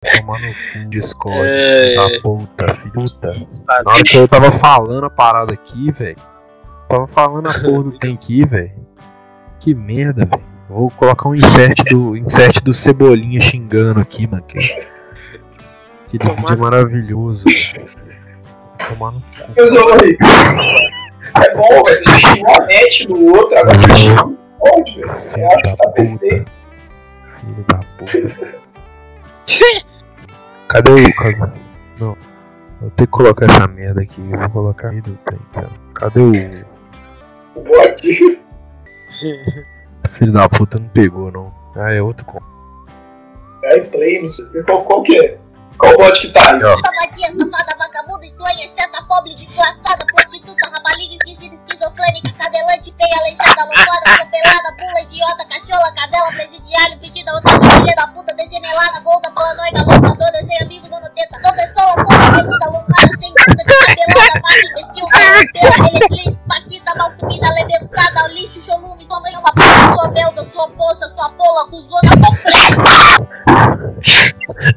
Tomar no cu, Discord, é... da puta, filho puta. Na hora que eu tava falando a parada aqui, velho. Tava falando a porra do tem aqui, velho. Que merda, velho. Vou colocar um insert do, insert do Cebolinha xingando aqui, mano. Que, que vídeo maravilhoso. Tomar no cu. Seus É bom, velho. Você xingou a net no outro, agora você xingou um monte, velho. Filho da tá puta. Filho da puta. Cadê o. Cadê? Não. Vou ter que colocar essa merda aqui. Eu vou colocar aí do trem, cara. Cadê o. O bot? Filho da puta não pegou, não. Ah, é outro com. É play, não sei qual, qual que é. Qual bot que tá aí? Ó. bunda, descabelada, barra, imbecil, pela, meretriz, paquita, mal comida, alimentada, lixo, cholume, sua mãe é uma puta, sua belda, sua posta, sua pola, cuzona, completa.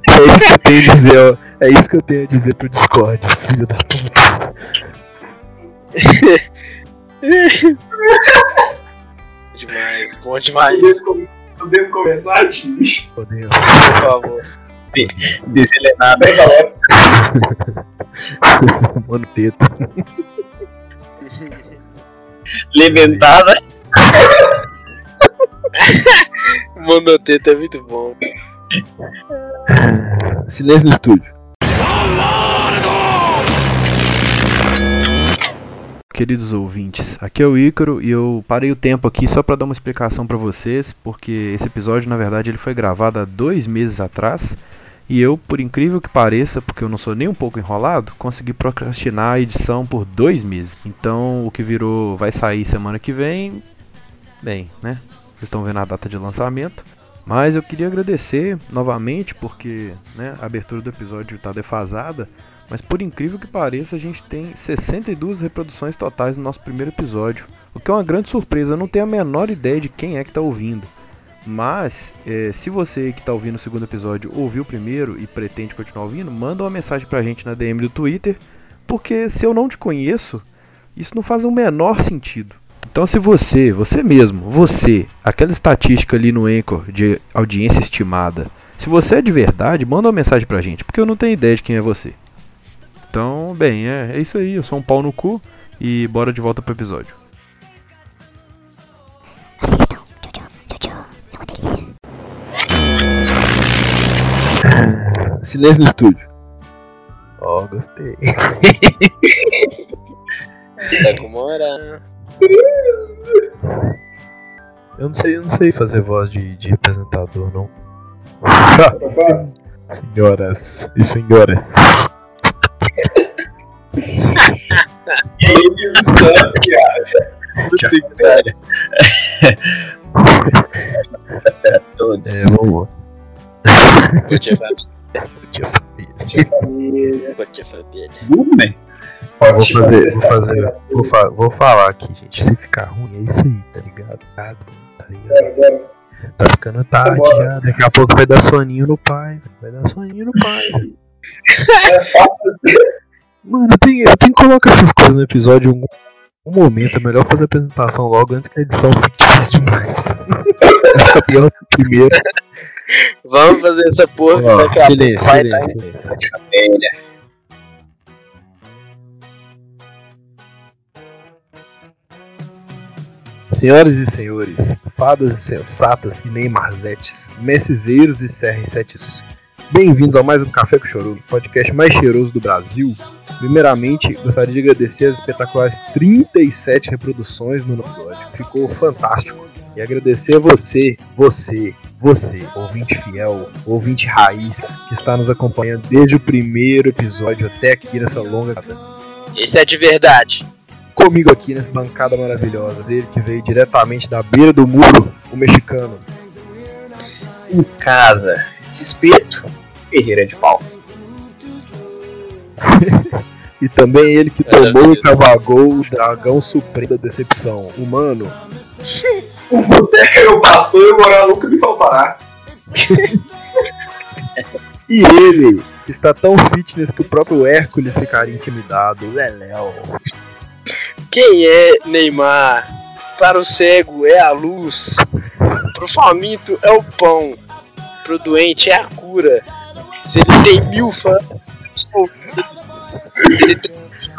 É isso que eu tenho a dizer, ó. É isso que eu tenho a dizer pro Discord, filho da puta. demais, bom demais. Podemos começar, time? Podemos. Por favor. Deselenado. Bem, galera. Mano, teta. Leventada. Monoteta é muito bom. Silêncio no estúdio. Queridos ouvintes, aqui é o Ícaro e eu parei o tempo aqui só para dar uma explicação para vocês, porque esse episódio na verdade ele foi gravado há dois meses atrás e eu, por incrível que pareça, porque eu não sou nem um pouco enrolado, consegui procrastinar a edição por dois meses. Então o que virou vai sair semana que vem, bem, né? Vocês estão vendo a data de lançamento. Mas eu queria agradecer novamente, porque né, a abertura do episódio está defasada. Mas por incrível que pareça, a gente tem 62 reproduções totais no nosso primeiro episódio. O que é uma grande surpresa, eu não tenho a menor ideia de quem é que está ouvindo. Mas, é, se você que está ouvindo o segundo episódio ouviu o primeiro e pretende continuar ouvindo, manda uma mensagem pra gente na DM do Twitter, porque se eu não te conheço, isso não faz o menor sentido. Então, se você, você mesmo, você, aquela estatística ali no Anchor de audiência estimada, se você é de verdade, manda uma mensagem pra gente, porque eu não tenho ideia de quem é você. Então, bem, é, é isso aí. Eu sou um pau no cu e bora de volta pro episódio. Silêncio no estúdio. Ó, oh, gostei. tá com moral. Eu não sei, eu não sei fazer voz de, de apresentador, não. senhoras e senhores. Ele Santos que acha. Sexta-feira a todos. É, vamos. Bom dia, família. Família. Família. Ó, vou fazer, vou fazer, vou, fa vou falar aqui, gente. Se ficar ruim, é isso aí, tá ligado? Tá, tá ligado? Tá ficando tarde já, daqui a pouco vai dar soninho no pai, vai dar soninho no pai. Mano, eu tenho, eu tenho que colocar essas coisas no episódio em algum, um momento. É melhor fazer a apresentação logo antes que a edição fique difícil demais. pior primeiro. Vamos fazer essa porra. Ó, silêncio, silêncio, silêncio. Senhoras e senhores, fadas sensatas e neymarzetes, messizeiros e serrensetes, bem-vindos a mais um Café com Chorume, podcast mais cheiroso do Brasil. Primeiramente, gostaria de agradecer as espetaculares 37 reproduções no episódio, ficou fantástico. E agradecer a você, você, você, ouvinte fiel, ouvinte raiz, que está nos acompanhando desde o primeiro episódio até aqui nessa longa. Esse é de verdade comigo aqui nessa bancada maravilhosa. Ele que veio diretamente da beira do muro, o mexicano. Em casa, despeito, Ferreira de pau. e também ele que tomou e cavagou o dragão supremo da decepção, humano. o boteco eu passou e o moral nunca me faltará. E ele está tão fitness que o próprio Hércules ficaria intimidado. Leléo. Quem é Neymar? Para o cego é a luz. Pro faminto é o pão. Pro doente é a cura. Se ele tem mil fãs, eu sou eles. Se ele tem fãs,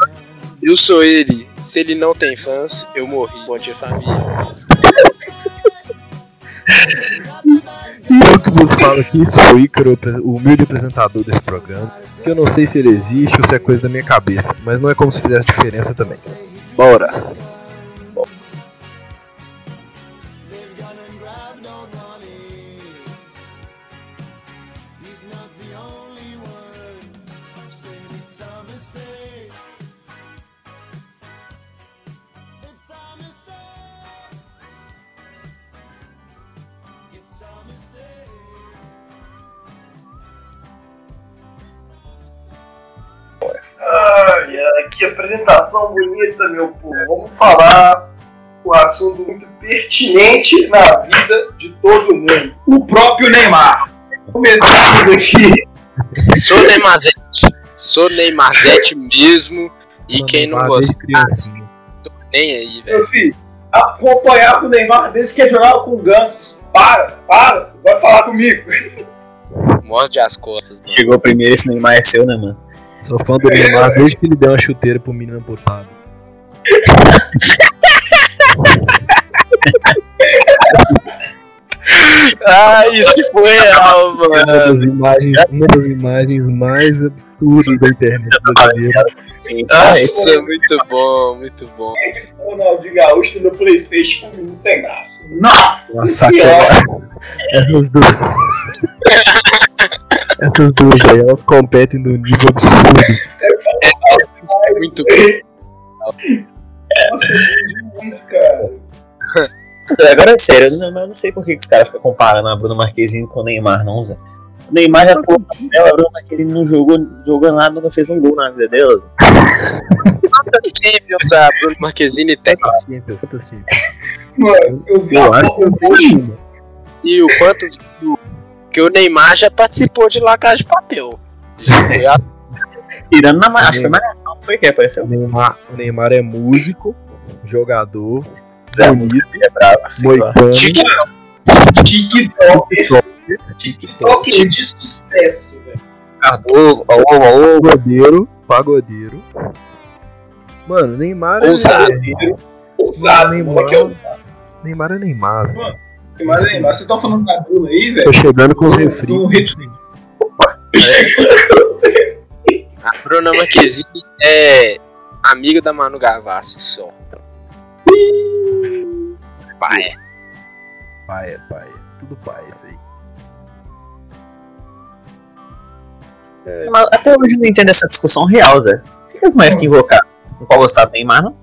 eu sou ele. Se ele não tem fãs, eu morri. Bom dia, família. E eu que vos falo aqui sou o Ícaro, o humilde apresentador desse programa. Que eu não sei se ele existe ou se é coisa da minha cabeça, mas não é como se fizesse diferença também. Bora! Que apresentação bonita, meu povo. Vamos falar um assunto muito pertinente na vida de todo mundo. O próprio Neymar. Começando aqui. Sou Neymarzete. Sou Neymarzete mesmo. E quem não gosta, tô nem aí, velho. Meu filho, acompanhar o Neymar desde que ele jogava com gansos. Para, para, você vai falar comigo. Morde as costas, mano. Chegou primeiro, esse Neymar é seu, né, mano? Sou fã do Neymar desde que ele deu uma chuteira pro menino amputado. Ah, isso foi real, Uma mano. das, imagens, uma das imagens mais absurdas da internet brasileira. Sim, Nossa, muito bom, muito bom. Ronaldinho Gaúcho no Playstation com o menino sem braço. Nossa, Nossa! Essas duas. Essas duas aí, elas competem no nível absurdo. Muito bom. Nossa, demais, cara. Agora é sério, eu não, eu não sei por que, que os caras ficam comparando a Bruna Marquezine com o Neymar, não, Zé. O Neymar já pô, ela, a Bruna Marquezine não jogou, jogou nada, nunca fez um gol na vida dela, Zé. Quantas Champions a Bruno Marquezine tem? Champions, quantas Champions? Mano, eu vi Eu a acho que eu vi. E o quanto que o Neymar já participou de lacagem de papel. Já foi a- Tirando na acho que foi malhação, não foi que O apareceu. Neymar, o Neymar é músico, jogador, Zé, música é brava, assim, TikTok. TikTok de sucesso, velho. Cardoso, ó, ó. pagodeiro, pagodeiro. Mano, Neymar é Ousado. Ousado, Neymar, mano. Aqui é o Neymar é Neymar. velho. Neymar, Neymar. Vocês estão falando da Bruna aí, velho? Tô chegando com os refri. No ritmo. A Bruna Marquezine é amiga da Manu Gavassi só. Pai. Pai, é pai. Tudo pai, isso aí. Mas até hoje eu não entendo essa discussão real, Zé. Por que as mulheres ficam invocadas? Não pode gostar do Neymar, não?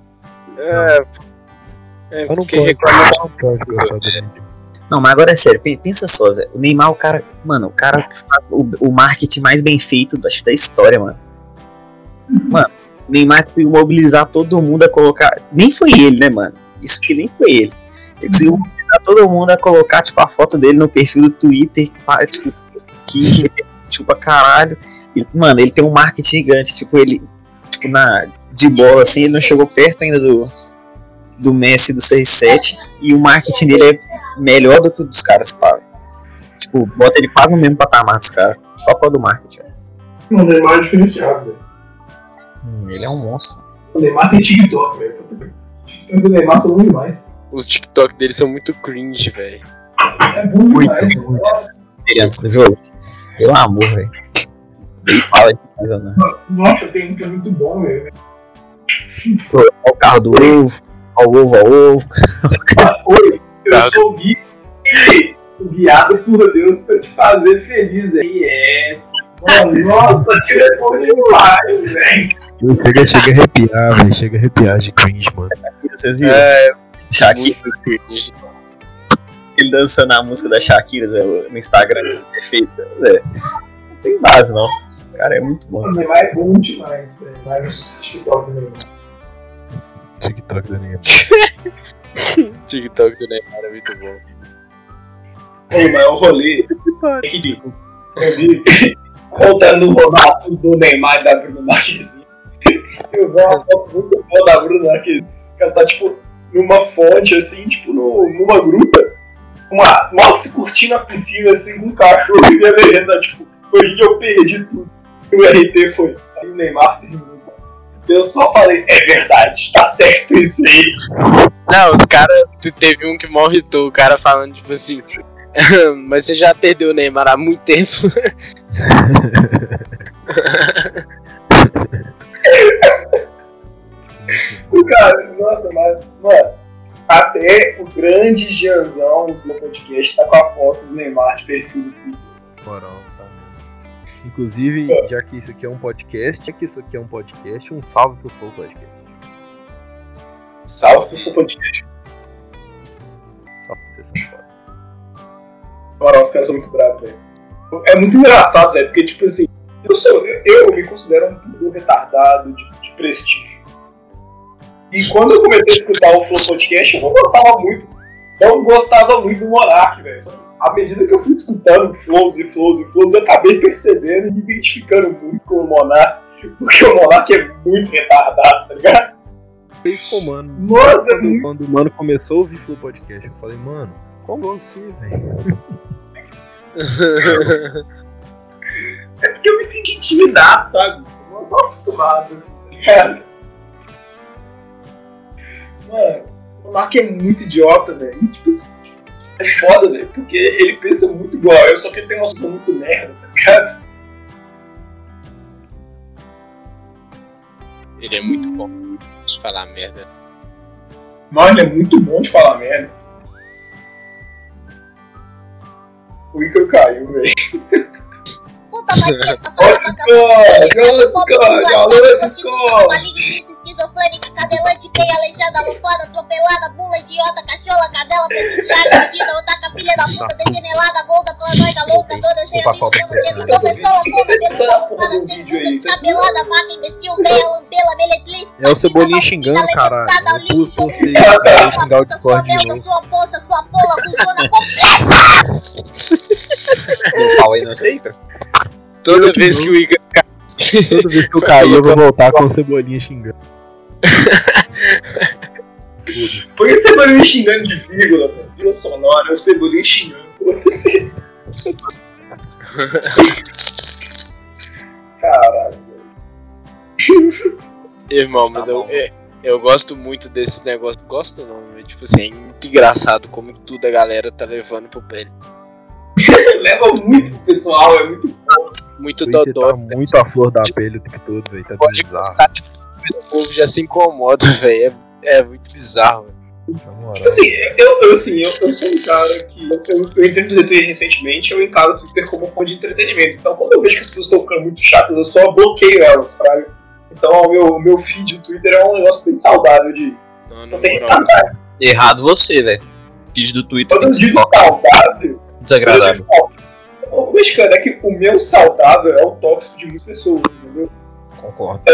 É. É Eu não porque posso, reclama não mas agora é sério, pe- pensa só, Zé. O Neymar é o cara, mano, o cara que faz o, o marketing mais bem feito acho, da história, mano. Mano, o Neymar conseguiu mobilizar todo mundo a colocar. Nem foi ele, né, mano? Isso que nem foi ele. Ele conseguiu mobilizar todo mundo a colocar, tipo, a foto dele no perfil do Twitter, tipo, que tipo pra caralho. E, mano, ele tem um marketing gigante, tipo, ele, tipo, na, de bola, assim, ele não chegou perto ainda do, do Messi do 6-7. E o marketing dele é melhor do que o dos caras pagam. Tipo, bota ele paga o mesmo patamar dos caras. Só para do marketing. O Neymar é diferenciado, velho. Hum, ele é um monstro. O Neymar tem TikTok, velho. TikTok do Neymar são bom demais. os TikTok dele são muito cringe, velho. É bom demais. Nossa, Ele antes do jogo. Pelo amor, velho. Ele fala demais, né? nossa, tem um que é muito bom, velho. Ó o carro do ovo. Ó o ovo, ó o ovo. Oi, eu sou o Gui. Guiado por Deus pra te fazer feliz aí. Yes. Mano, nossa, aquilo é bom demais, velho. Chega, chega a arrepiar, velho. Chega a arrepiar de cringe, mano. Vocês viram? É, Shakira, ele dançando a música da Shakira Zé, no Instagram. Perfeito. Zé, não tem base, não. O cara é muito bom. O Neymar é bom demais, velho. Vai no TikTok do Neymar. TikTok da. TikTok do Neymar é muito bom. Ô, mas o rolê é ridículo. Eu vi, Voltando no assunto do Neymar e da Bruna Marquezine. Eu vi uma foto muito boa da Bruna Marquezine. Ela tá, tipo, numa fonte, assim, tipo, no, numa gruta. Uma, nossa, curtindo a piscina, assim, com um cachorro e a legenda, tipo, foi que eu perdi tudo. E o RT foi. Aí o Neymar terminou. Eu só falei, é verdade, tá certo isso aí. Não, os caras. Teve um que morritou, o cara falando, tipo assim. Mas você já perdeu o Neymar há muito tempo. O cara, nossa, mas, mano, até o grande Gianzão do podcast tá com a foto do Neymar de perfil do Twitter. Moral, tá. Inclusive, já que isso aqui é um podcast, já que isso aqui é um podcast, um salve pro Flow Podcast. Salve pro podcast. Salve pra vocês foda. Moral, os caras são muito bravos, velho. É muito engraçado, velho, porque, tipo assim, eu, sou, eu, me considero um retardado de, de prestígio. E quando eu comecei a escutar o Flow Podcast, eu não gostava muito. Não gostava muito do Monark, velho. À medida que eu fui escutando flows e flows e flows, eu acabei percebendo e me identificando muito com o Monark. Porque o Monark é muito retardado, tá ligado? Fez com o mano. Nossa, Quando, quando o mano começou a ouvir Flow Podcast, eu falei, mano, como você, velho? É porque eu me senti intimidado, sabe? Eu não tô acostumado, assim, tá ligado? Mano, o Monark é muito idiota, velho. E, tipo assim, é foda, velho. Porque ele pensa muito igual eu, só que ele tem uma noção muito merda, tá ligado? Ele é muito bom de falar merda. Mano, ele é muito bom de falar merda. O Icaro caiu, velho. Puta Discord, doente, alô, prostituta, Discord. maligna, esquizofrênica, cadelante, feia, aleijada, loucada, atropelada, bula, idiota, cachola, cadela, presidiária, medida, otaka, filha da puta, degenelada, golda, paranoica, louca, toda sem a professora, conda, peluda, do sem tá descabelada, vaca, imbecil, É o Cebolinha xingando, caralho. Eu você sua xingar o Discord de novo. sua posta, sua porra, funciona Deu pau aí, não sei, cara. Toda vez que o Igor. Toda vez que eu cair, eu vou voltar com o Cebolinha xingando. Por que vai me xingando de vírgula, velho? Vírgula sonora, o Cebolinha xingando. Foda-se. Caralho. Irmão, Tá mas eu, bom. é, eu gosto muito desses negócios. Gosto não, é, tipo assim, é muito engraçado como tudo a galera tá levando pro pé. Leva muito pro pessoal, é muito Muito O Twitter dodó. tá muito à flor da pele o tempo todo, velho. Tá Pode bizarro. postar, tipo, o povo já se incomoda, velho. É, é muito bizarro, velho. Tipo assim, eu, eu, assim, eu, eu sou um cara que. Eu, eu, eu entrei no Twitter recentemente, eu encaro o Twitter como fonte de entretenimento. Então, quando eu vejo que as pessoas estão ficando muito chatas, eu só bloqueio elas, fraga. Então, o meu, o meu feed do Twitter é um negócio bem saudável de. Não, na Não tem nada. Errado você, velho. Feed do Twitter Quando tem que ser saudável, desagradável. O mexicano é que o meu saudável é o tóxico de muitas pessoas, entendeu? Concordo.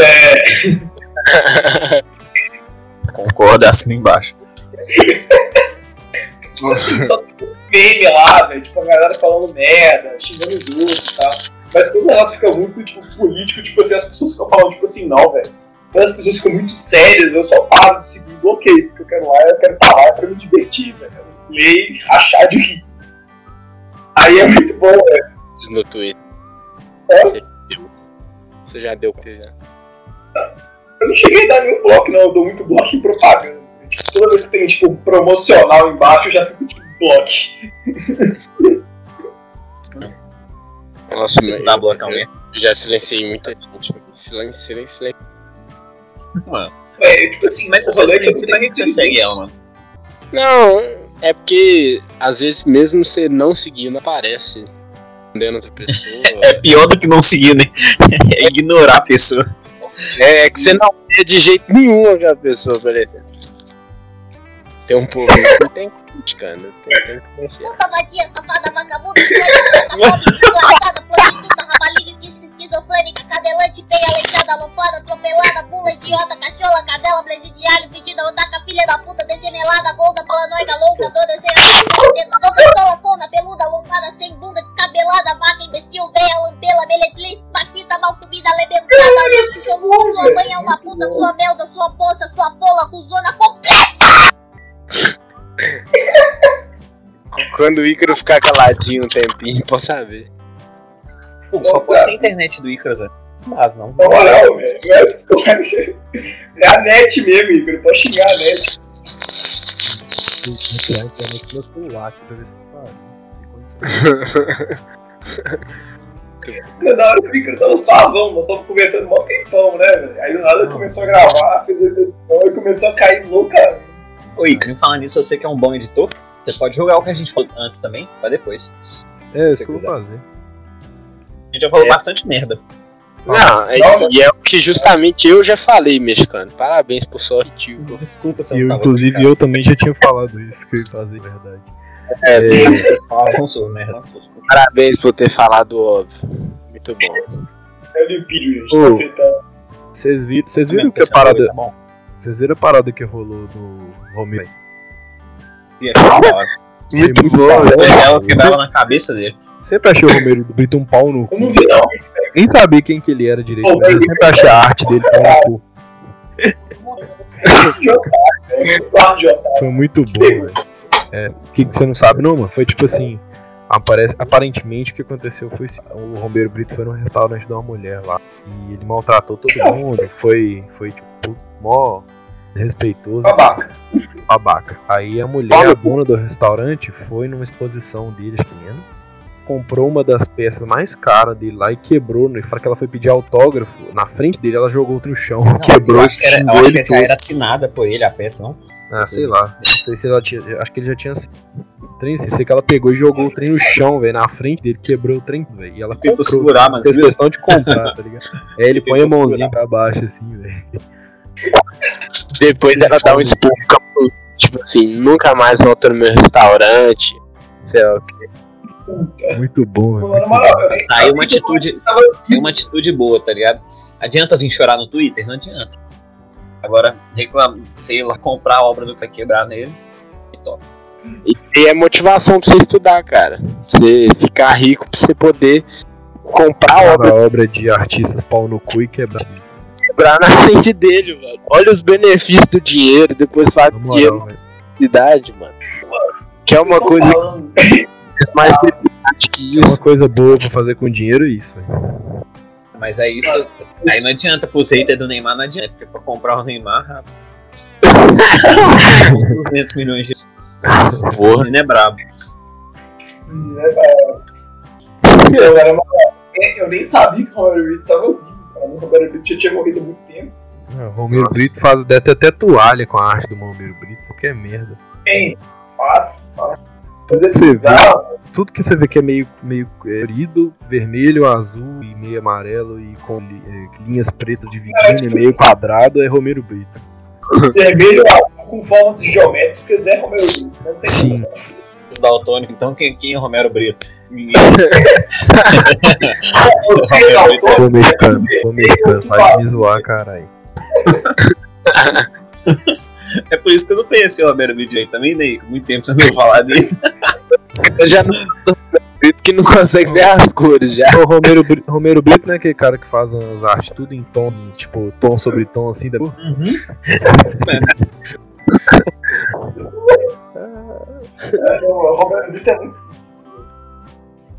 Concordo, assina embaixo. Tipo assim, só tem um meme lá, velho, tipo, a galera falando merda, xingando os outros e tal. Mas quando o negócio fica muito, tipo, político, tipo assim, as pessoas ficam falando, tipo assim, não, velho. As pessoas ficam muito sérias, eu só paro de seguir e bloqueio, porque eu quero lá, eu quero estar lá pra me divertir, velho. Ler e rachar de rir. Aí é muito bom, velho. no Twitter. É? Você. Você já deu pra já. Eu não cheguei a dar nenhum bloco, não, eu dou muito bloco em propaganda. Toda vez que tem, tipo, promocional embaixo, eu já fico, tipo, bloco. Nossa, eu, dá bloco alguém? eu já silenciei muita gente. Silêncio, silêncio, silêncio. Mano. É, tipo assim, Mas você, rolê é que você, pra que você segue ela, mano? Não, é porque às vezes mesmo você não seguir, não aparece. Entendendo outra pessoa. É pior do que não seguir, né? É ignorar a pessoa. É, é que você não vê de jeito nenhum aquela pessoa, peraí. Tem um povo que não tem criticando, tem, tem que conhecer. Cortada, prostituta, rabalina, esquizofrênica, cadelante, peia, aleijada, atropelada, bula, idiota, cachola cadela, presidiário, fedida, otaca, filha da puta, desenelada, gorda, noiga, louca, doida, sola, peluda, sem descabelada, vaca, imbecil, veia, lampela, paquita, mal sua mãe uma puta, sua melda, sua poça, sua bola, Quando o Ícaro ficar caladinho um tempinho, posso saber. Pô, só pode ser a internet do Icaro, Zé. Não faz, não. Na moral, velho. É a net mesmo, Igor. Pode xingar a net. Vou tirar a internet do meu celular aqui pra ver se tá. tem condições. Na hora que o Igor tava suavão, nós tava conversando mó tempão, né, velho? Aí do nada ele começou a gravar, fez a edição e começou a cair louca. Ô, Icaro, falando nisso, você que é um bom editor, você pode jogar o que a gente falou antes também, pra depois. É, Se isso que eu quiser. vou fazer. A gente já falou É. bastante merda. Não, é, e é o que justamente eu já falei, mexicano. Parabéns por sua ridícula. Desculpa se eu eu, não tava inclusive, eu também já tinha falado isso que eu ia fazer, verdade. É, não sou merda, não sou. Parabéns por ter falado o óbvio. Muito bom. É o. Ô. Tá. Vocês viram, vocês viram que a parada. Tá bom. Vocês viram a parada que rolou no Romero? E achei. Muito bom, velho. Ela quebrava na cabeça dele. Sempre achei o Romero Brito um pau no cu. Não vi, não. Nem sabia quem que ele era direito, Pô, mas eu sempre achei a arte dele pau no cu. Foi muito bom, velho. É, o que, que você não sabe, não, mano? Foi tipo assim. Aparece, aparentemente o que aconteceu foi assim, o Romero Brito foi num restaurante de uma mulher lá e ele maltratou todo mundo, foi, foi tipo, mó respeitoso, Babaca. babaca. Aí a mulher, a dona do restaurante, foi numa exposição dele, acho que mesmo, comprou uma das peças mais caras dele lá e quebrou, né? Fala que ela foi pedir autógrafo, na frente dele ela jogou outro no chão, quebrou, eu acho que era, eu acho ele que já era assinada por ele a peça, não? Ah, sei lá. Não sei se ela tinha. Acho que ele já tinha. Trem sei que ela pegou e jogou o trem no chão, velho, na frente dele, quebrou o trem, velho. E ela Tentou comprou. segurar, mano. Fez questão de comprar, tá ligado? É, ele põe a mãozinha segurar. pra baixo, assim, velho. Depois ela dá um esporro, tipo assim, nunca mais volta no meu restaurante. Sei lá o quê. Muito bom, muito Aí uma atitude, é uma atitude boa, tá ligado? Adianta vir chorar no Twitter? Não adianta. Agora, reclamar, sei lá, comprar a obra do cara quebrar nele. E top. E, é motivação pra você estudar, cara. Pra você ficar rico, pra você poder comprar a obra obra de artistas pau no cu e quebrar quebrar na frente dele, mano. Olha os benefícios do dinheiro, depois faz Na dinheiro de idade, mano. Que é uma coisa falando. mais felicidade que É uma isso. coisa boa pra fazer com dinheiro é isso, velho. Mas é isso. Aí não adianta pros haters do Neymar, não adianta. Porque pra comprar o Neymar, rapaz. 200 milhões de. Porra. É, Ele é brabo. Né, cara? Eu, era uma- eu nem sabia que o Romero Brito tava vivo. Cara. O Romero Brito já tinha morrido há muito tempo. O Romero Nossa. Brito faz, deve ter até toalha com a arte do Romero Brito, qualquer merda. Tem, fácil, fácil. Mas é bizarro. Tudo que você vê que é meio, meio colorido, vermelho, azul e meio amarelo e com li- eh, linhas pretas dividindo e meio quadrado é Romero Brito. Vermelho azul com formas geométricas, né, Romero Brito? Não tem Sim. Os daltônicos, então quem, quem é o Romero Brito? Ninguém. Você é Tô mexicano, tô mexicano, vai me zoar, caralho. É por isso que eu não conheci o Romero Brito aí também, daí muito tempo sem eu falar dele. Eu já não que não consegue ver as cores já. O Romero, Bri- Romero Brito não é aquele cara que faz as artes tudo em tom, tipo, tom sobre tom assim, da... É, o Romero é.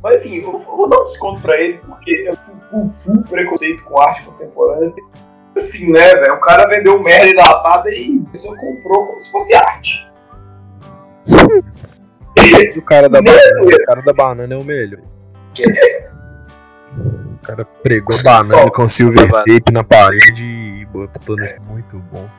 Mas assim, eu vou dar um desconto pra ele, porque eu fui com full preconceito com arte contemporânea. Assim, né, velho? O cara vendeu merda enlatada e a pessoa comprou como se fosse arte. O cara da Não, banana, o cara da banana é o melhor. O cara pregou banana com silver Banana. tape na parede e botou nesse muito bom.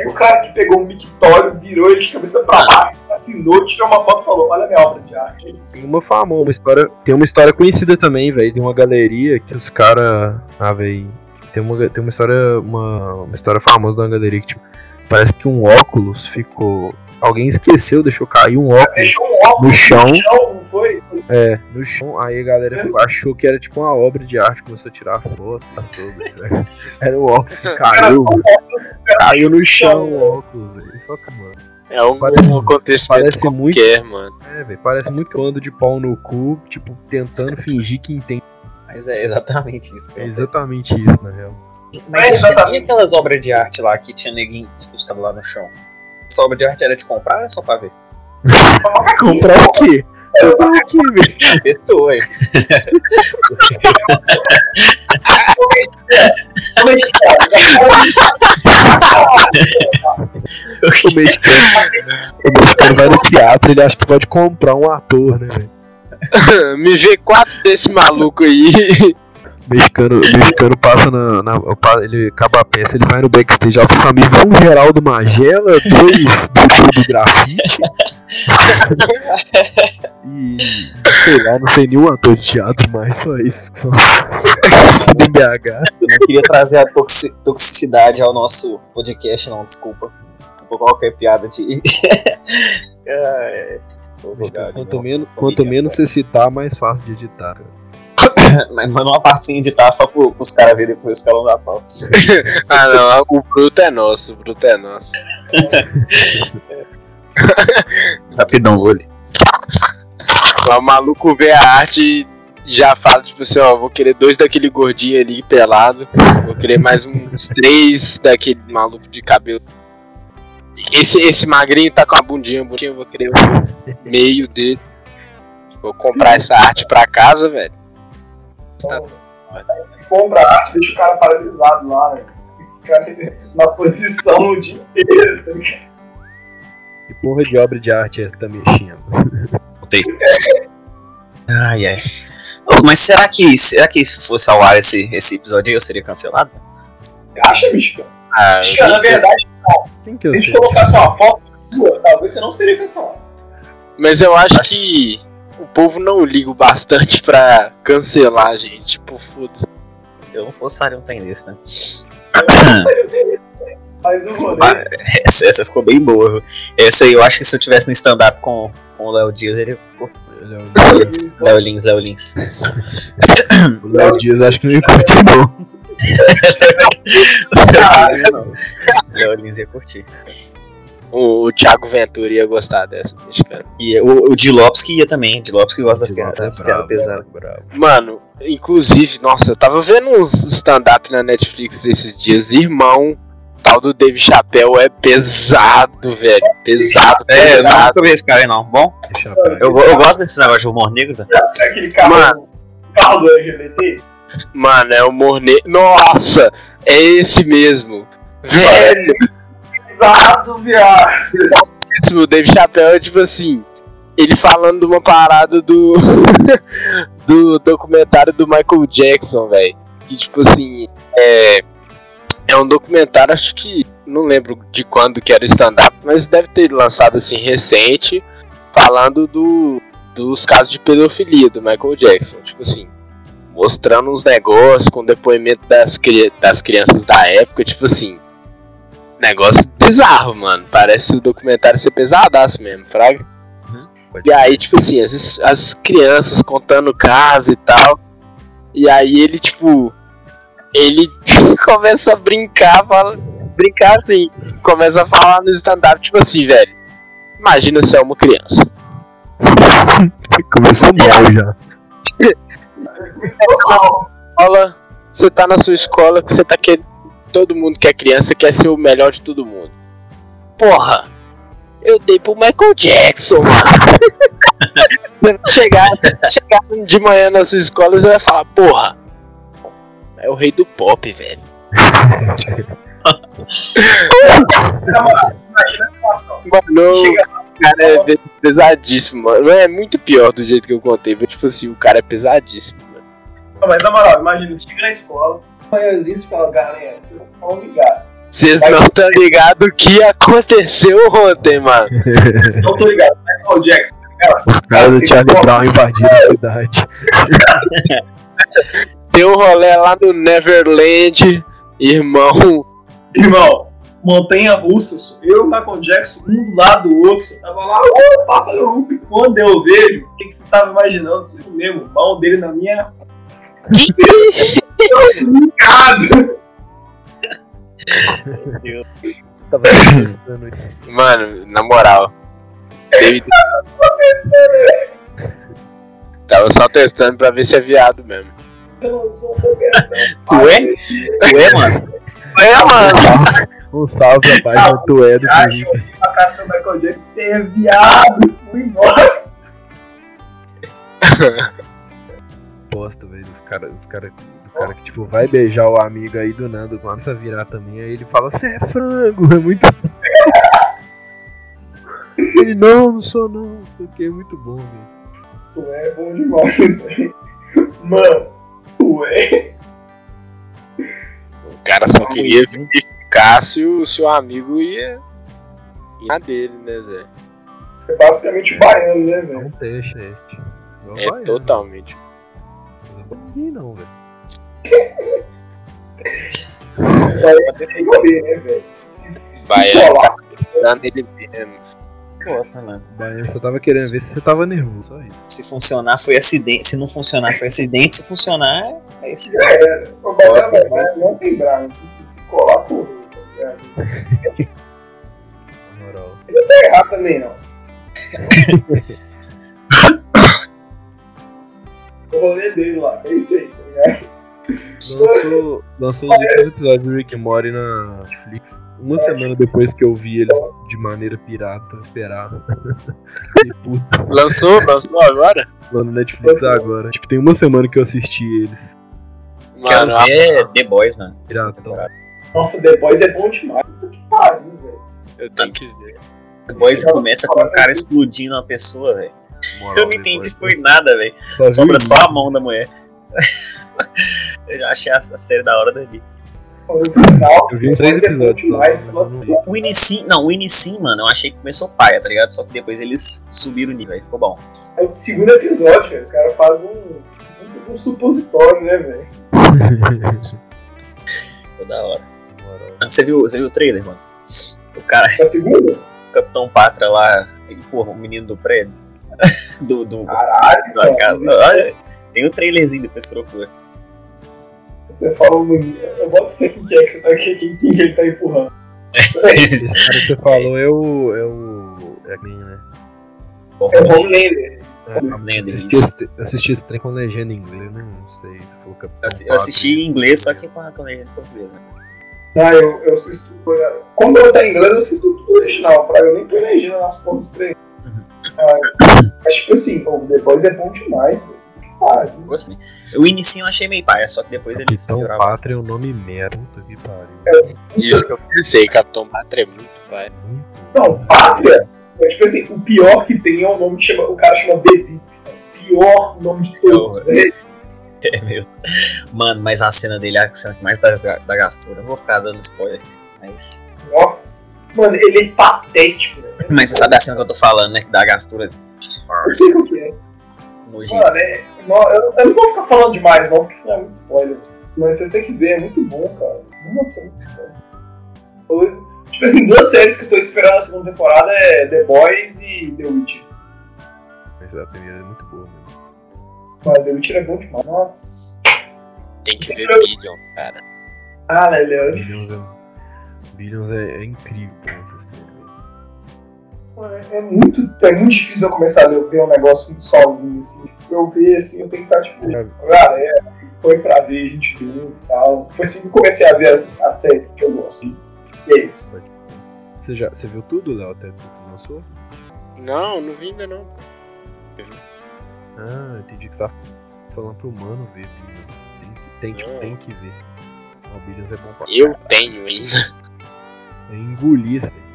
E o cara que pegou um mictório, virou ele de cabeça pra baixo, assinou, tirou uma foto e falou: Olha a minha obra de arte. Tem uma famosa, uma história, tem uma história conhecida também, velho, de uma galeria que os caras, ah, velho, tem uma tem uma história, uma, uma história famosa de uma galeria que tipo, parece que um óculos ficou, alguém esqueceu, deixou cair um óculos um óculos no chão, no chão? É, no chão, aí a galera ficou- achou que era tipo uma obra de arte, começou a tirar foto, passou, velho. Era o óculos que caiu, caiu no chão o óculos, velho, só que, mano, É um Parece- acontecimento parece muito- qualquer, mano. é, velho, parece muito que eu ando de pau no cu, tipo, tentando fingir que entende, Mas é exatamente isso. que é acontece. exatamente isso, na real. Mas É, e- exatamente. e aquelas obras de arte lá que tinha neguinho custado lá no chão? Essa obra de arte era de comprar ou era só pra ver? Comprar o quê? Pessoa, hein? O mexicano, o mexicano vai no teatro, ele acha que pode comprar um ator, né, velho? Me vê quatro desse maluco aí. O mexicano, mexicano passa na, na- Ele acaba a peça, ele vai no backstage, ó, seu amigo, um Geraldo Magela, dois do, do grafite. e sei lá, não sei nenhum ator de teatro mais, só isso que são BH. Eu não queria trazer a toxi- toxicidade ao nosso podcast, não, desculpa. Por qualquer piada de. É, Quanto, menos, quanto menos você citar, mais fácil de editar. Mas manda uma partezinha de tá só pro, pros caras verem depois que ela não dá pau. Ah não, o bruto é nosso, o bruto é nosso. Rapidão, olho. O maluco vê a arte e já fala, tipo assim, ó, vou querer dois daquele gordinho ali pelado. Vou querer mais uns três daquele maluco de cabelo. Esse, esse magrinho tá com a bundinha bonitinha, eu vou querer o meio dele. Vou comprar essa arte pra casa, velho. Compra a arte, deixa o cara paralisado lá, né? Fica na posição o dia inteiro. tá ligado? Que porra de obra de arte é essa que tá mexendo? Ai, ai. Ô, mas será que, será que se fosse ao ar esse, esse episódio aí, eu seria cancelado? Você acha, bicho? Ah, Bicho, na verdade, Quem que eu se colocasse uma foto sua, talvez você não seria cancelado. mas eu acho que o povo não liga o bastante pra cancelar, gente. Tipo, foda-se. Eu não postaria um trem desse, né? Mas o rolê, Essa, essa ficou bem boa. viu? Essa aí eu acho que se eu tivesse no stand-up com, com o Léo Dias, ele. Léo Lins, Léo Lins, Léo Lins. O Léo Dias acho que não ia curtir, não. Léo Lins não. Léo Lins ia curtir. O, Thiago Ventura ia gostar dessa, mexicana. E o, o Di Lopes que ia também. Di Lopes que gosta das piadas, é brabo, piadas pesadas. Mano, inclusive, nossa, eu tava vendo uns stand-up na Netflix esses dias. Irmão, tal do Dave Chappelle é pesado, velho. Pesado, É, eu pesado. nunca vi esse cara aí não. Bom, eu eu, go- eu gosto desses negócios de humor negro. Tá? aquele carro, Mano. carro do LGBT, Mano, é o Morne. Nossa, é esse mesmo. Velho, pesado, viado. o Dave Chappelle é tipo assim. Ele falando de uma parada do. do documentário do Michael Jackson, velho. Que tipo assim. É. É um documentário, acho que. Não lembro de quando que era o stand-up, mas deve ter lançado assim recente. Falando do. Dos casos de pedofilia do Michael Jackson. Tipo assim. Mostrando uns negócios com depoimento das, cri- das crianças da época, tipo assim. Negócio bizarro, mano. Parece o documentário ser pesadaço mesmo, fraga. E aí, tipo assim, as, as crianças contando casa e tal. E aí ele, tipo. Ele começa a brincar, fala, brincar assim. Começa a falar no stand-up, tipo assim, velho. Imagina se é uma criança. Começou mal já. Fala, você tá na sua escola que você tá querendo. Todo mundo que é criança quer ser o melhor de todo mundo. Porra! Eu dei pro Michael Jackson, mano. chegar, chegar de manhã na sua escola e você vai falar, porra! É o rei do pop, velho. Mano, o cara é pe- pesadíssimo, mano. É muito pior do jeito que eu contei, mas tipo assim, o cara é pesadíssimo, mano. Não, mas na moral, imagina, você chega na escola, manhãzinho e fala, galera, vocês não estão ligados. Vocês não estão ligados o que aconteceu ontem, mano. Não tô ligado, Michael Jackson, Os caras do Charlie Brown invadiram a cidade. Tem um rolê lá no Neverland, irmão. Irmão, montanha russa, eu e o Michael Jackson, um do lado do outro, você tava lá, ô, pássaro rupi. Quando eu vejo, o que, que você tava imaginando? Isso mesmo, o mão dele na minha. Brincado! Tava testando aqui. Mano, na moral. David- Tava só testando pra ver se é viado mesmo. Eu não sou bobeirão. Tu é? Tu é, mano? É, mano. Um salve à página do Edo Acho Felipe. que pra casa do Michael Jackson, você é viado, fui embora. Posta, velho, os caras, os cara, o cara que tipo vai beijar o amigo aí do nada, começa a virar também, aí ele fala, você é frango, é muito. ele não, não sou não, porque é muito bom, velho. Tu é bom demais, velho. Mano, tu é. O cara só queria verificar se o seu amigo ia. ia na dele, né, Zé? É basicamente o baiano, né, É velho? um teste, é. É baiano. totalmente. Não é ninguém não, velho. Vai ter que morrer, né, velho? Se, se Baiano. colar, Dando ele mesmo. Gosto, né, mano? Baiano só tava querendo ver se você tava nervoso, só isso. Se funcionar, foi acidente. Se não funcionar, foi acidente. Se funcionar, é esse. já era. O baiano, mas não tem braço. Se, se colar, correu, tá moral. Não tá errado também, não. o rolê dele lá, é isso aí, tá ligado? Lançou, lançou os últimos episódios do Rick and Morty na Netflix. Uma semana depois que eu vi eles de maneira pirata, esperar. e puto, Lançou? Lançou agora? lá no Netflix agora. Tipo, tem uma semana que eu assisti eles. Quero Mano, ver The Boys, mano. Piratão. Segunda temporada. Nossa, The Boys é bom demais. Puta que pariu, velho. eu tenho que ver. The Boys começa com um cara explodindo uma pessoa, velho. Moral, Eu não entendi foi nada, velho. Sobra só a mão da mulher. Eu já achei a, série da hora dali. Eu vi uns três é episódios. O Inicim, não, o Inicim, mano, eu achei que começou paia, tá ligado? Só que depois eles subiram o nível, aí ficou bom. É o segundo episódio, velho. Os caras fazem um, um, um supositório, né, velho? Ficou da hora. Você viu, você viu o trailer, mano? O cara, segunda? o Capitão Patra lá, ele, porra, o menino do prédio. do, do, Caralho, casa. cara. Olha, tem o trailerzinho, depois procura. Você falou muito. Eu boto fé quem que é que você tá quem, quem, quem que ele tá empurrando. Esse cara que você falou é o. É o. É quem, né? É o Homelander. É, assisti, esse, assisti esse trem com legenda em inglês, eu não sei. Você falou que é Eu assi- Eu assisti em inglês, só que com a legenda em português, né? Ah, eu, eu assisto. Quando eu tá em inglês, eu assisto tudo original, Fraga. Eu nem põe legenda nas porras dos treinos. Ah, mas, tipo assim, o The Boys é bom demais, velho. Que pariu. Gostei. O início eu achei meio paia, só que depois eles Capitão. Pátria é um nome merda. Puta que pariu. Isso que eu pensei, Capitão Pátria é muito pai. Muito. Não, Pátria. É, tipo assim, o pior que tem é o nome que chama. O cara chama. O pior nome de todos. Velho. É mesmo. Mano, mas a cena dele é a cena que mais dá, da gastura. Não vou ficar dando spoiler, mas. Nossa. Mano, ele é patético, velho. Mas você sabe a cena que eu tô falando, né? Que dá gastura Eu sei o que é. nojento. Mano, é, não, eu, eu não vou ficar falando demais, não, porque senão é muito spoiler. Mas vocês têm que ver, é muito bom, cara. Nossa, é muito bom. Eu- tipo assim, duas séries que eu tô esperando na segunda temporada é The Boys e The Witcher. Mas a primeira é muito boa mesmo. Mano, The Witcher é bom demais. Nossa. Tem que ver Billions, cara. Ah, né, Léo? Billions é, Billions é, é incrível. Mano, É muito, é muito difícil eu começar a ver um negócio muito sozinho, assim. Eu ver, assim, eu tenho que estar, tipo, cara, é, foi pra ver, a gente viu e tal. Foi assim que eu comecei a ver as, as séries que eu gosto. E é isso. Você, já, você viu tudo, Léo, até tudo que lançou? Não, não vi ainda não. Ah, entendi que você tava falando pro mano ver. Tem que, tem, tipo, Não. tem que ver. Ah, O Billions é bom pra Eu tenho ainda. É engolir isso aí.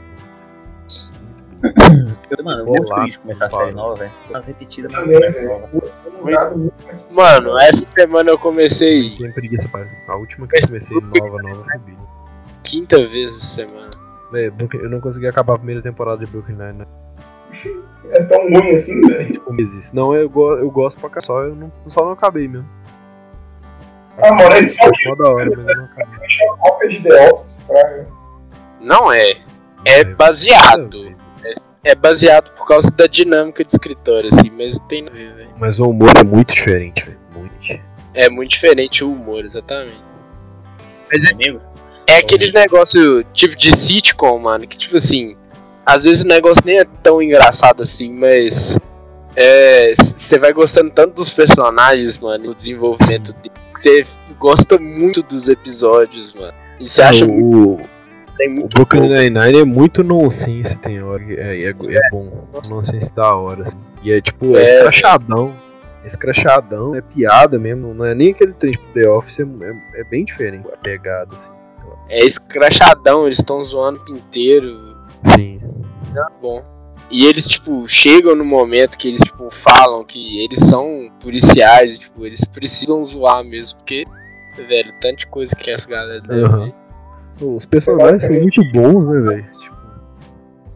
Eu, mano, eu feliz de começar a série nova, velho. Umas repetidas, mas começa nova. Eu não com essas Mano, séries. essa semana eu comecei Tem preguiça, pai. A última que eu comecei nova, nova foi quinta vez essa semana. É, Brooklyn- eu não consegui acabar a primeira temporada de Brooklyn Nine-Nine. É tão ruim assim, velho. Tipo, existe. Não, eu, go eu gosto pra cá, só eu não, só não acabei mesmo. Ah, mano, eles falam Mó da hora, mas eu não acabei. que é uma cópia de The Office, fraga. Não é. É baseado. É, é baseado por causa da dinâmica de escritório, assim, mas não tem nada a ver, velho. Mas o humor é muito diferente, velho. Muito. É muito diferente o humor, exatamente. Mas é, Amigo? é aqueles negócio tipo de sitcom, mano, que tipo assim, às vezes o negócio nem é tão engraçado assim, mas é, você vai gostando tanto dos personagens, mano, do desenvolvimento deles, que você gosta muito dos episódios, mano. E você acha muito, o, tem o muito Brooklyn bom. Nine-Nine é muito nonsense, tem hora. que É, é, é bom. Nonsense da hora, assim. E é tipo, é, É. escrachadão. É escrachadão, é piada mesmo, não é nem aquele trem tipo The Office, é, é- é bem diferente a pegada, assim. É escrachadão, eles estão zoando o inteiro. Sim. bom. E eles, tipo, chegam no momento que eles, tipo, falam que eles são policiais, tipo, eles precisam zoar mesmo, porque, velho, tanta coisa que essa galera deve Aham. Os personagens são muito bons, né, velho? Tipo,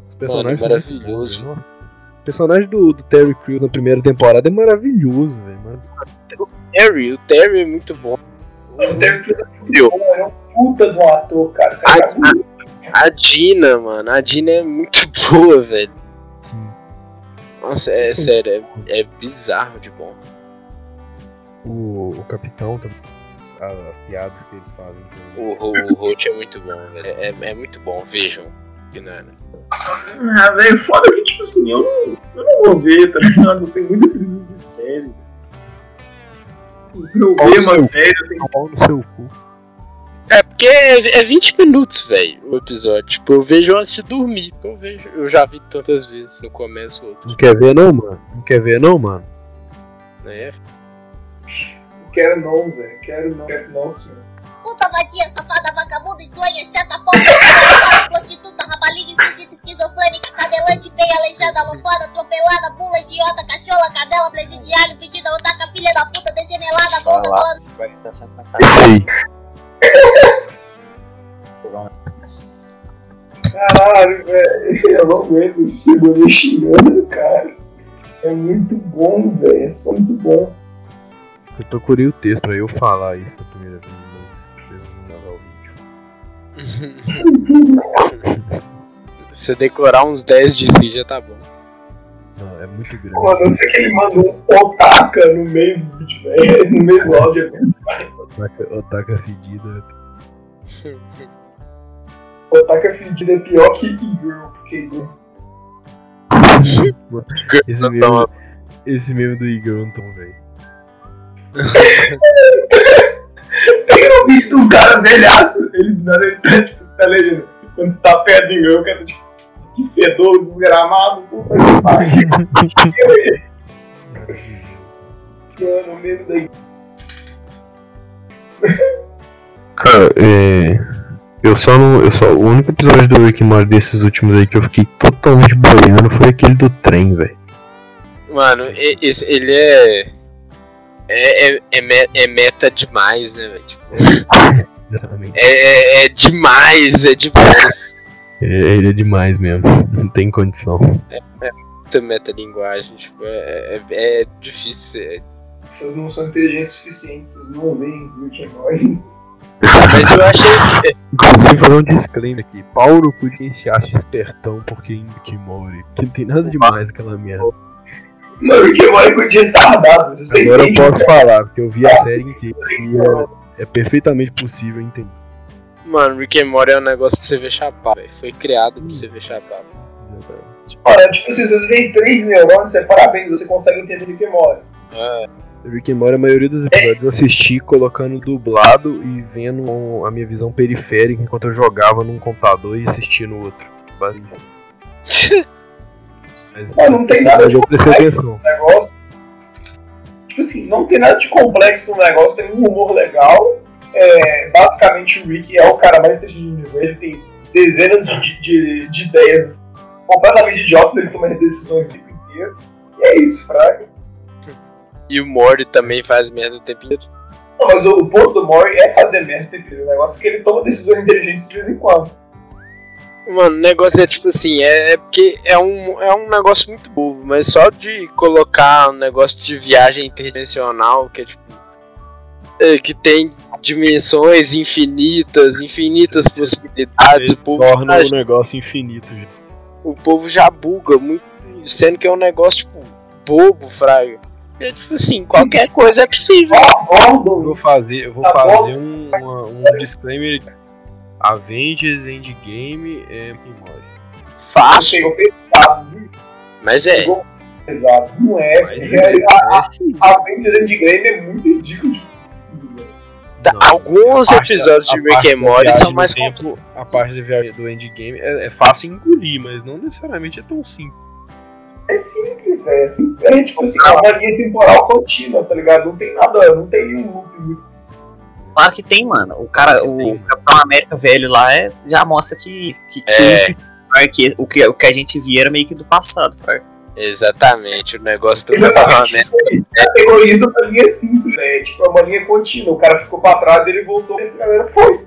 os personagens são muito maravilhoso. bons, né? O personagem do, do Terry Crews na primeira temporada é maravilhoso, velho. mano. Terry, o Terry é muito bom. O Terry Crews é muito bom, é um puta um ator, cara. O cara é muito A Dina, mano, a Dina é muito boa, velho. Sim. Nossa, é Sim. sério, é, é bizarro de bom. O, o capitão também. As, as piadas que eles fazem. O, o, o Holt é muito bom, velho. É, é muito bom, vejam. Que nada. Ah, velho, foda que, tipo assim, eu não, eu não vou ver, tá ligado? Eu tenho muita crise de série. Pra eu Qual ver o uma seu? série, eu tenho Pau no seu cu. É porque é, é 20 minutos, velho, o episódio. Tipo, eu vejo antes de dormir. Eu vejo, eu já vi tantas vezes. No começo outro. Não quer ver não, mano? Não quer ver não, mano? Né? Quero não, Zé. Quero não, quero não, senhor. Puta vadia, safada, vagabunda, estranha, chata, desgraçada, prostituta, rapaliga, esquisita, esquizofrênica, cadelante, feia, aleijada, aloprada, atropelada, bula, idiota, cachola, cadela, presidiário, fedida, otaka, filha da puta, desenelada, gorda, Fala, falando vai estar sendo cansado. Caralho, velho. Eu não aguento esse cebolinha xingando, cara. É muito bom, velho. É só muito bom. Eu procurei o texto pra eu falar isso na primeira vez, mas eu não gravar o vídeo. Se você decorar uns 10 de si já tá bom. Não, é muito grande. Mano, eu sei que ele mandou um otaka no meio do vídeo, velho. No meio do áudio. Otaka, otaka fedida. Otaka fedido é pior que e-girl, porque Esse Não, meme, esse meme do Igor não tão velho. Um vídeo de um cara velhaço, ele do nada ele tá, tipo, tá legendo. Quando você tá perto de eu, cara, tipo, que fedor desgramado, puta que pariu. Mano, o meme daí. Cara, é. Eu só não. Eu só, o único episódio do Rick Morty desses últimos aí que eu fiquei totalmente boiando foi aquele do trem, velho. Mano, esse, ele é. É, é, é, me- é meta demais, né, velho? Tipo, Exatamente. é, é, é demais, é demais. É, ele é demais mesmo. Não tem condição. Muita metalinguagem, tipo, é, é, é difícil. é- Vocês não são inteligentes o suficiente, vocês não veem Rick and Morty. Mas eu achei. Inclusive, fazer um disclaimer aqui: pau no cu de quem se acha espertão porque Morty. Que não tem nada demais aquela merda. Mano, Morty é coisa de retardado, você Agora eu entende? posso falar, porque eu vi a série inteira e é, é perfeitamente possível entender. Mano, Rick and Morty é um negócio pra você ver chapado, velho. Foi criado pra você ver chapado. Exatamente. Olha, tipo assim, se você vê três neurônios, você parabéns, você consegue entender Rick and Morty. É, Rick and Morty, a maioria dos episódios eu assisti colocando dublado e vendo a minha visão periférica enquanto eu jogava num computador e assistia no outro. Basicamente. Mas Mas não tem nada de complexo atenção. no negócio. Tipo assim, não tem nada de complexo no negócio, tem um humor legal. É, basicamente, o Rick é o cara mais inteligente do universo. Ele tem dezenas de, de, de ideias completamente idiotas, ele toma decisões o tempo inteiro. E é isso, Fraga. E o Morty também faz merda o tempo inteiro. Não, mas o, o ponto do Mori é fazer merda o tempo inteiro. O negócio é que ele toma decisões inteligentes de vez em quando. Mano, o negócio é tipo assim, é, é porque é um, é um negócio muito bobo, mas só de colocar um negócio de viagem interdimensional, que é tipo. é, que tem dimensões infinitas, infinitas possibilidades, o povo, Torna já, o negócio infinito. gente. o povo já buga muito, sendo que é um negócio, tipo, bobo, fraga. É tipo assim, qualquer coisa é possível. Eu vou fazer, eu vou Tá fazer um, uma- um disclaimer. Avengers Endgame é você Fácil, pesado, viu? mas é. Pesado. Não é. Mas é a, é sim. a Avengers Endgame é muito ridículo de Não. Alguns A parte episódios da- de a Rick and Morty são mais complexos. A parte da viagem do Endgame é, é fácil engolir, mas não necessariamente é tão simples. É simples, velho. É, simples. é tipo assim, é uma linha temporal contínua, tá ligado? Não tem nada, não tem nenhum loop muito. Claro que tem, mano. O cara, o Capitão América velho lá é, já mostra que, que, que, É. que o, que o que a gente via era meio que do passado, Fraga. Exatamente, o negócio do. Capitão América. A categoriza pra linha simples, né? Tipo, é uma linha contínua. O cara ficou pra trás, ele voltou e a galera foi.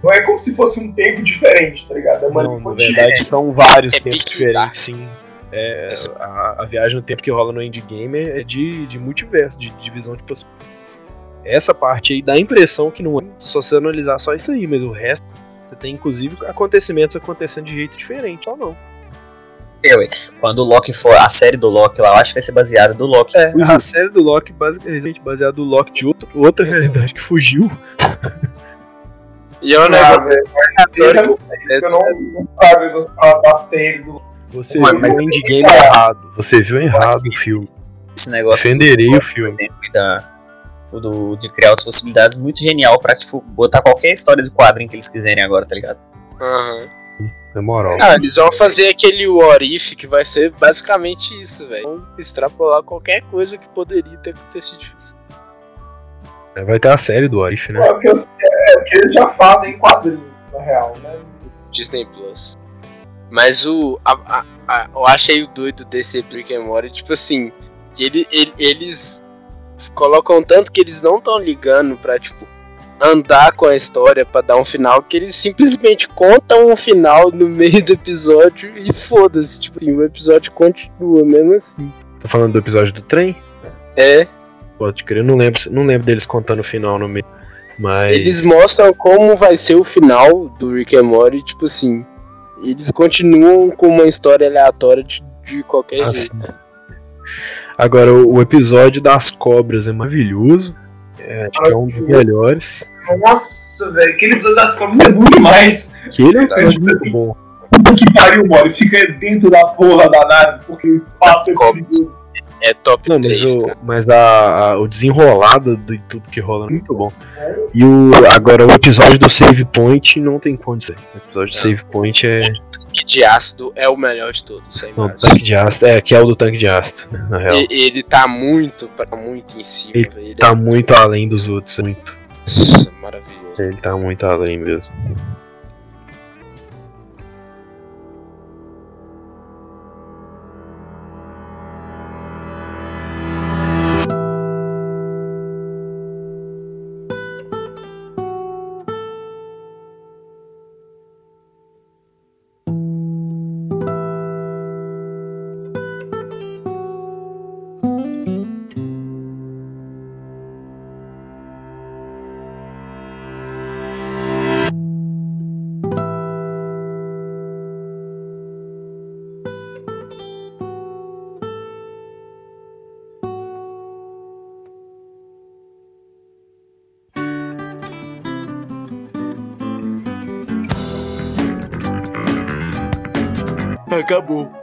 Não é como se fosse um tempo diferente, tá ligado? É uma Não, linha na contínua. verdade são vários É tempos pique, diferentes, sim. É, a, a viagem no tempo que rola no Endgame é de, de multiverso, de divisão de possibilidades. Essa parte aí dá a impressão que não é só você analisar só isso aí, mas o resto você tem inclusive acontecimentos acontecendo de jeito diferente ou não. É, ué. Quando o Loki for, a série do Loki lá, eu acho que vai ser baseada do Loki É, fugiu. a série do Loki basicamente baseada no Loki de outro, outra realidade que fugiu. E é um Ah, negócio velho, eu não eu palavras da série do. Você Mano, viu mas- o Endgame errado. Você viu errado o filme. Esse negócio Defenderei do, o filme. da, o do, de criar outras possibilidades muito genial pra, tipo, botar qualquer história do quadrinho que eles quiserem agora, tá ligado? Aham. Na moral. Ah, eles vão fazer aquele what if que vai ser basicamente isso, velho. Vão extrapolar qualquer coisa que poderia ter acontecido. Vai ter a série do Arif, né? É o que, eu- é o que eles já fazem em quadrinho, na real, né? Disney Plus. Mas o. a- a- a- eu achei o doido desse Rick and Morty, tipo assim, que ele, ele- eles colocam tanto que eles não estão ligando pra, tipo, andar com a história pra dar um final, que eles simplesmente contam um final no meio do episódio e foda-se. Tipo assim, o episódio continua mesmo assim. Tá falando do episódio do trem? É, Pode crer, eu não lembro, não lembro deles contando o final no meio. Mas. eles mostram como vai ser o final do Rick and Morty, tipo assim. Eles continuam com uma história aleatória de, de qualquer Ah, jeito. sim. Agora, o, o episódio das cobras é maravilhoso. É, acho que é um dos melhores. Nossa, velho, aquele episódio das cobras é bom demais. Que ele é um Mas, episódio muito assim, bom. Puta que pariu, mano. Fica dentro da porra da nave, porque o espaço é cobras. perigoso. É top Não, mas, 3, o, cara. mas a, a- o desenrolado de tudo que rola é muito bom. E o, agora, o episódio do Save Point não tem condição. O episódio do Não. Save Point é. Tanque de ácido é o melhor de todos, sem mais. tanque de ácido. É, que é o do tanque de ácido, né, na real. E- Ele tá muito, muito em cima, Ele. Ele Tá muito além dos outros. Muito. é Nossa, maravilhoso. Ele tá muito além mesmo. Acabou. Oh.